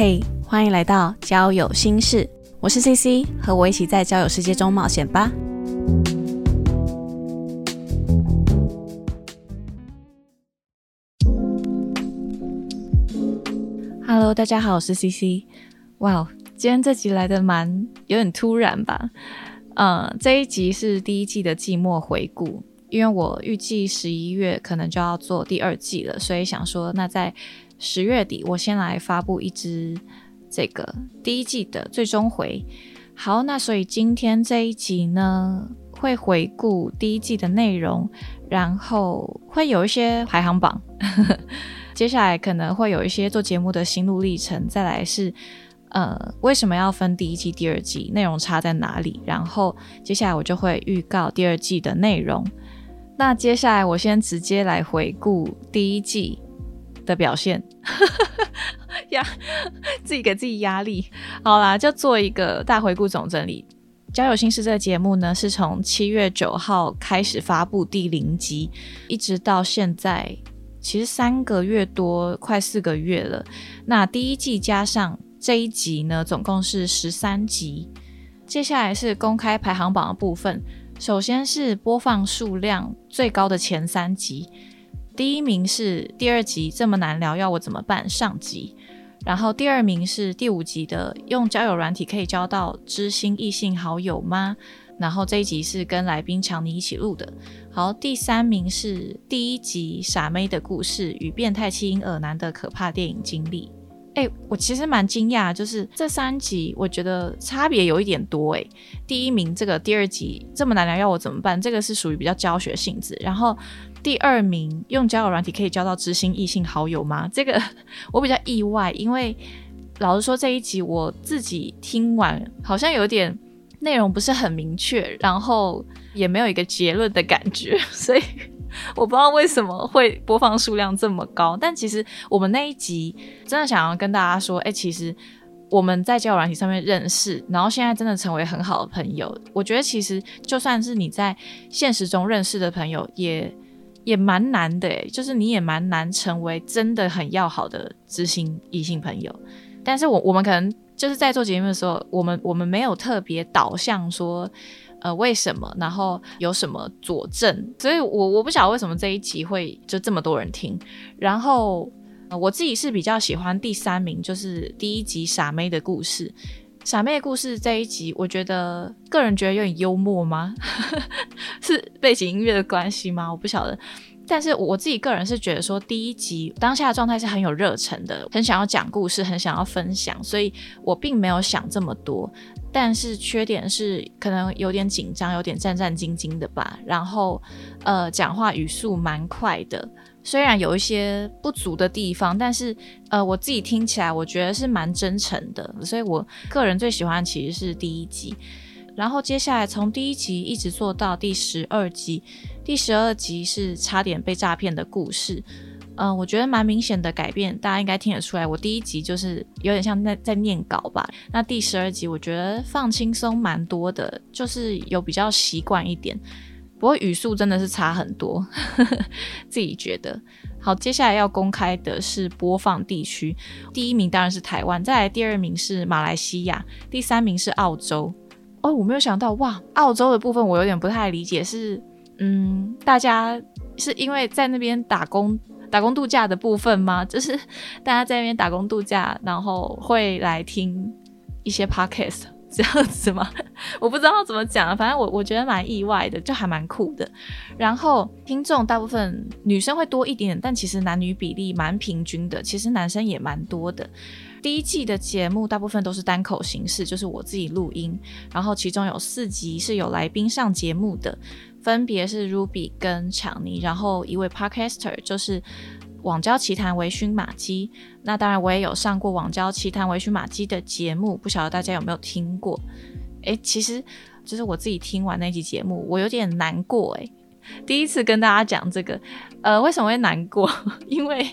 嘿，欢迎来到交友心事，我是 CC，和我一起在交友世界中冒险吧。Hello，大家好，我是 CC。哇，今天这集来的蛮有点突然吧？嗯，这一集是第一季的季末回顾，因为我预计十一月可能就要做第二季了，所以想说那在。十月底，我先来发布一支这个第一季的最终回。好，那所以今天这一集呢，会回顾第一季的内容，然后会有一些排行榜。接下来可能会有一些做节目的心路历程，再来是呃为什么要分第一季、第二季，内容差在哪里？然后接下来我就会预告第二季的内容。那接下来我先直接来回顾第一季。的表现，压自己给自己压力，好啦，就做一个大回顾总整理。交友心事这个节目呢，是从七月九号开始发布第零集，一直到现在，其实三个月多，快四个月了。那第一季加上这一集呢，总共是十三集。接下来是公开排行榜的部分，首先是播放数量最高的前三集。第一名是第二集这么难聊要我怎么办上集，然后第二名是第五集的用交友软体可以交到知心异性好友吗？然后这一集是跟来宾强尼一起录的。好，第三名是第一集傻妹的故事与变态弃婴耳男的可怕电影经历。哎，我其实蛮惊讶，就是这三集我觉得差别有一点多。哎，第一名这个第二集这么难聊要我怎么办？这个是属于比较教学性质，然后。第二名用交友软体可以交到知心异性好友吗？这个 我比较意外，因为老实说这一集我自己听完好像有点内容不是很明确，然后也没有一个结论的感觉，所以我不知道为什么会播放数量这么高。但其实我们那一集真的想要跟大家说，哎，其实我们在交友软体上面认识，然后现在真的成为很好的朋友。我觉得其实就算是你在现实中认识的朋友，也也蛮难的就是你也蛮难成为真的很要好的知心异性朋友。但是我我们可能就是在做节目的时候，我们我们没有特别导向说，呃，为什么，然后有什么佐证，所以我我不晓得为什么这一集会就这么多人听。然后我自己是比较喜欢第三名，就是第一集傻妹的故事。傻妹故事这一集，我觉得个人觉得有点幽默吗？是背景音乐的关系吗？我不晓得。但是我自己个人是觉得说，第一集当下的状态是很有热忱的，很想要讲故事，很想要分享，所以我并没有想这么多。但是缺点是可能有点紧张，有点战战兢兢的吧。然后呃，讲话语速蛮快的。虽然有一些不足的地方，但是呃，我自己听起来我觉得是蛮真诚的，所以我个人最喜欢其实是第一集。然后接下来从第一集一直做到第十二集，第十二集是差点被诈骗的故事。嗯，我觉得蛮明显的改变，大家应该听得出来。我第一集就是有点像在在念稿吧，那第十二集我觉得放轻松蛮多的，就是有比较习惯一点。不过语速真的是差很多，自己觉得。好，接下来要公开的是播放地区，第一名当然是台湾，再来第二名是马来西亚，第三名是澳洲。我没有想到，哇，澳洲的部分我有点不太理解，是嗯，大家是因为在那边打工、打工度假的部分吗？就是大家在那边打工度假，然后会来听一些 podcast。这样子吗？我不知道怎么讲，反正我我觉得蛮意外的，就还蛮酷的。然后听众大部分女生会多一点，但其实男女比例蛮平均的，其实男生也蛮多的。第一季的节目大部分都是单口形式，就是我自己录音，然后其中有四集是有来宾上节目的，分别是 Ruby 跟强尼，然后一位 Podcaster 就是。网交奇谈微醺马基，那当然我也有上过网交奇谈微醺马基的节目，不晓得大家有没有听过？诶，其实就是我自己听完那集节目，我有点难过诶，第一次跟大家讲这个，呃，为什么会难过？因为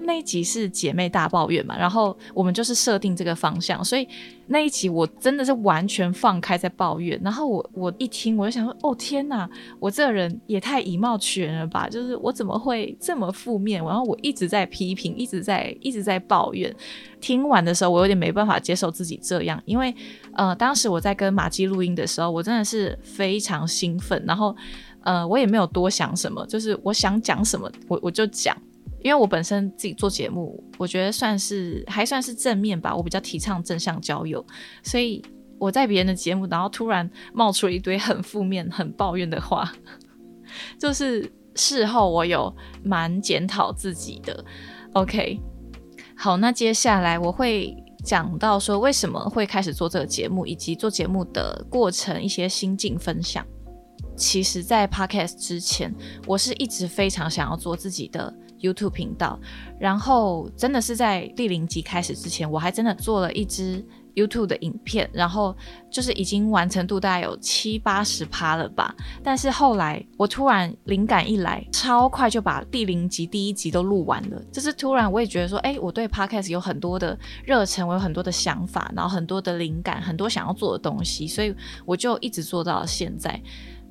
那一集是姐妹大抱怨嘛，然后我们就是设定这个方向，所以那一集我真的是完全放开在抱怨。然后我我一听，我就想说，哦天哪，我这个人也太以貌取人了吧？就是我怎么会这么负面？然后我一直在批评，一直在一直在抱怨。听完的时候，我有点没办法接受自己这样，因为呃，当时我在跟马基录音的时候，我真的是非常兴奋，然后。呃，我也没有多想什么，就是我想讲什么，我我就讲。因为我本身自己做节目，我觉得算是还算是正面吧，我比较提倡正向交友，所以我在别人的节目，然后突然冒出了一堆很负面、很抱怨的话，就是事后我有蛮检讨自己的。OK，好，那接下来我会讲到说为什么会开始做这个节目，以及做节目的过程一些心境分享。其实，在 Podcast 之前，我是一直非常想要做自己的 YouTube 频道。然后，真的是在第零集开始之前，我还真的做了一支 YouTube 的影片，然后就是已经完成度大概有七八十趴了吧。但是后来，我突然灵感一来，超快就把第零集第一集都录完了。就是突然，我也觉得说，哎，我对 Podcast 有很多的热忱，我有很多的想法，然后很多的灵感，很多想要做的东西，所以我就一直做到了现在。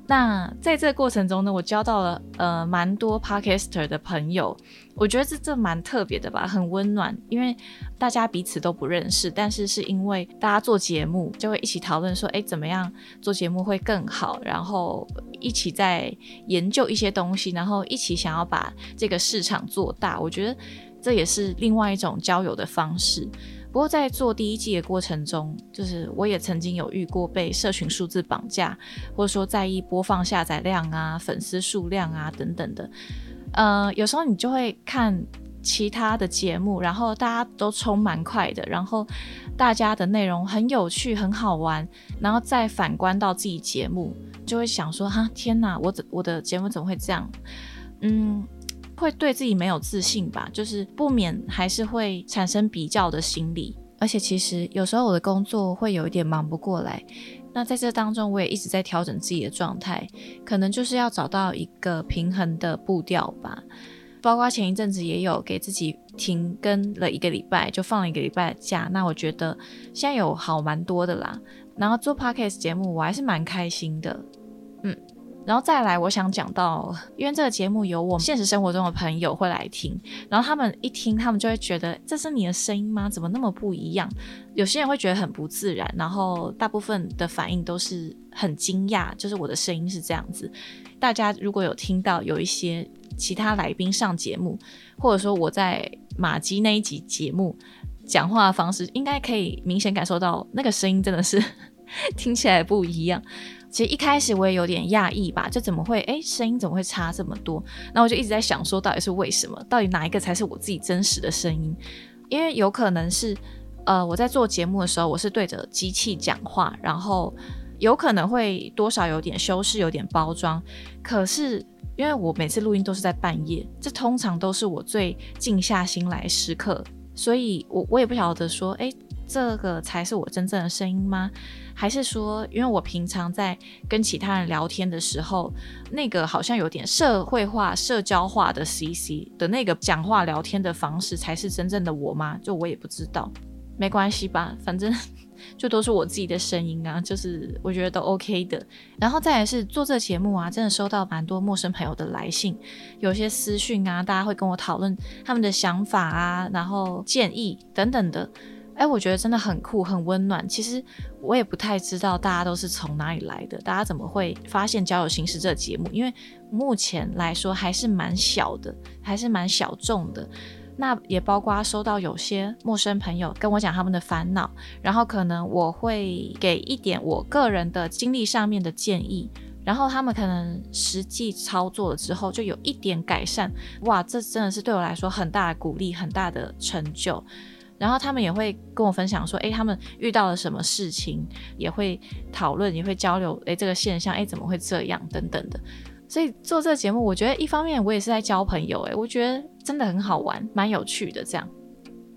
那在这个过程中呢，我交到了呃蛮多 podcaster 的朋友，我觉得这这蛮特别的吧，很温暖，因为大家彼此都不认识，但是是因为大家做节目就会一起讨论说，哎，怎么样做节目会更好，然后一起在研究一些东西，然后一起想要把这个市场做大，我觉得这也是另外一种交友的方式。不过在做第一季的过程中，就是我也曾经有遇过被社群数字绑架，或者说在意播放下载量啊、粉丝数量啊等等的。呃，有时候你就会看其他的节目，然后大家都冲蛮快的，然后大家的内容很有趣、很好玩，然后再反观到自己节目，就会想说：哈，天哪，我怎我的节目怎么会这样？嗯。会对自己没有自信吧，就是不免还是会产生比较的心理。而且其实有时候我的工作会有一点忙不过来，那在这当中我也一直在调整自己的状态，可能就是要找到一个平衡的步调吧。包括前一阵子也有给自己停更了一个礼拜，就放了一个礼拜的假。那我觉得现在有好蛮多的啦。然后做 podcast 节目我还是蛮开心的，然后再来，我想讲到，因为这个节目有我们现实生活中的朋友会来听，然后他们一听，他们就会觉得这是你的声音吗？怎么那么不一样？有些人会觉得很不自然，然后大部分的反应都是很惊讶，就是我的声音是这样子。大家如果有听到有一些其他来宾上节目，或者说我在马基那一集节目讲话的方式，应该可以明显感受到那个声音真的是 听起来不一样。其实一开始我也有点讶异吧，就怎么会哎声音怎么会差这么多？那我就一直在想说，到底是为什么？到底哪一个才是我自己真实的声音？因为有可能是呃我在做节目的时候，我是对着机器讲话，然后有可能会多少有点修饰，有点包装。可是因为我每次录音都是在半夜，这通常都是我最静下心来时刻，所以我我也不晓得说，哎。这个才是我真正的声音吗？还是说，因为我平常在跟其他人聊天的时候，那个好像有点社会化、社交化的 CC 的那个讲话聊天的方式，才是真正的我吗？就我也不知道，没关系吧，反正就都是我自己的声音啊，就是我觉得都 OK 的。然后再来是做这节目啊，真的收到蛮多陌生朋友的来信，有些私讯啊，大家会跟我讨论他们的想法啊，然后建议等等的。哎，我觉得真的很酷，很温暖。其实我也不太知道大家都是从哪里来的，大家怎么会发现《交友形式》这个节目？因为目前来说还是蛮小的，还是蛮小众的。那也包括收到有些陌生朋友跟我讲他们的烦恼，然后可能我会给一点我个人的经历上面的建议，然后他们可能实际操作了之后就有一点改善。哇，这真的是对我来说很大的鼓励，很大的成就。然后他们也会跟我分享说，哎，他们遇到了什么事情，也会讨论，也会交流，哎，这个现象，哎，怎么会这样，等等的。所以做这个节目，我觉得一方面我也是在交朋友，哎，我觉得真的很好玩，蛮有趣的。这样，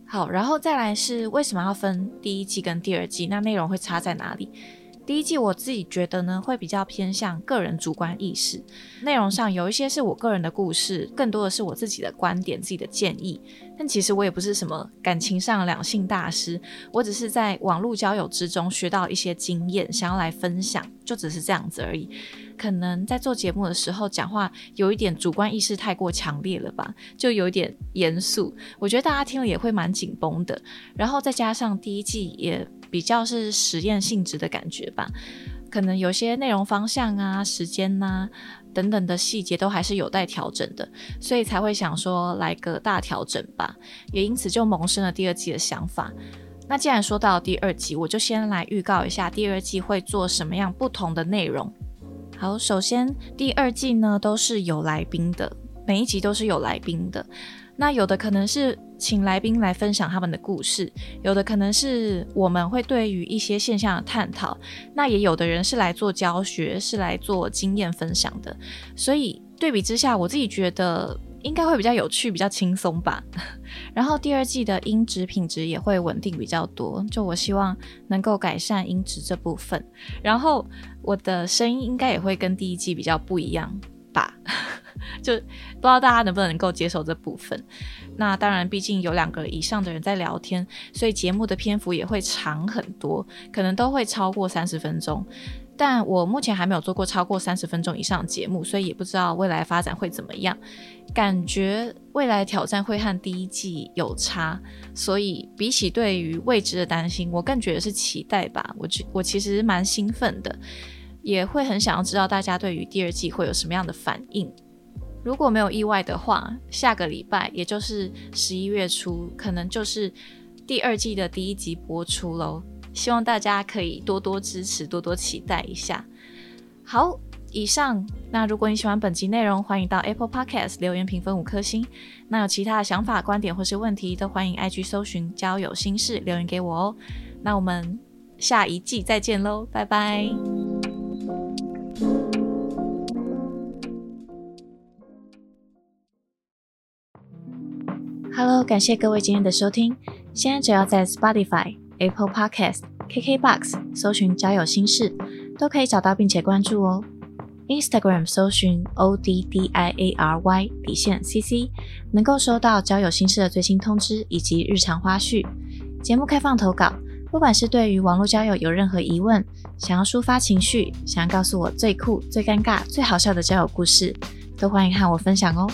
好，然后再来是为什么要分第一季跟第二季？那内容会差在哪里？第一季我自己觉得呢，会比较偏向个人主观意识，内容上有一些是我个人的故事，更多的是我自己的观点、自己的建议。但其实我也不是什么感情上两性大师，我只是在网络交友之中学到一些经验，想要来分享，就只是这样子而已。可能在做节目的时候讲话有一点主观意识太过强烈了吧，就有一点严肃，我觉得大家听了也会蛮紧绷的。然后再加上第一季也。比较是实验性质的感觉吧，可能有些内容方向啊、时间呐等等的细节都还是有待调整的，所以才会想说来个大调整吧，也因此就萌生了第二季的想法。那既然说到第二季，我就先来预告一下第二季会做什么样不同的内容。好，首先第二季呢都是有来宾的，每一集都是有来宾的。那有的可能是请来宾来分享他们的故事，有的可能是我们会对于一些现象的探讨，那也有的人是来做教学，是来做经验分享的。所以对比之下，我自己觉得应该会比较有趣，比较轻松吧。然后第二季的音质品质也会稳定比较多，就我希望能够改善音质这部分。然后我的声音应该也会跟第一季比较不一样吧。就不知道大家能不能够接受这部分。那当然，毕竟有两个以上的人在聊天，所以节目的篇幅也会长很多，可能都会超过三十分钟。但我目前还没有做过超过三十分钟以上节目，所以也不知道未来发展会怎么样。感觉未来挑战会和第一季有差，所以比起对于未知的担心，我更觉得是期待吧。我觉我其实蛮兴奋的，也会很想要知道大家对于第二季会有什么样的反应。如果没有意外的话，下个礼拜，也就是十一月初，可能就是第二季的第一集播出喽。希望大家可以多多支持，多多期待一下。好，以上。那如果你喜欢本集内容，欢迎到 Apple Podcast 留言评分五颗星。那有其他的想法、观点或是问题，都欢迎 IG 搜寻交友心事留言给我哦。那我们下一季再见喽，拜拜。Hello，感谢各位今天的收听。现在只要在 Spotify、Apple Podcast、KKBox 搜寻“交友心事”，都可以找到并且关注哦。Instagram 搜寻 O D D I A R Y 底线 CC，能够收到交友心事的最新通知以及日常花絮。节目开放投稿，不管是对于网络交友有任何疑问，想要抒发情绪，想要告诉我最酷、最尴尬、最好笑的交友故事，都欢迎和我分享哦。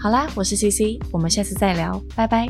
好啦，我是 CC，我们下次再聊，拜拜。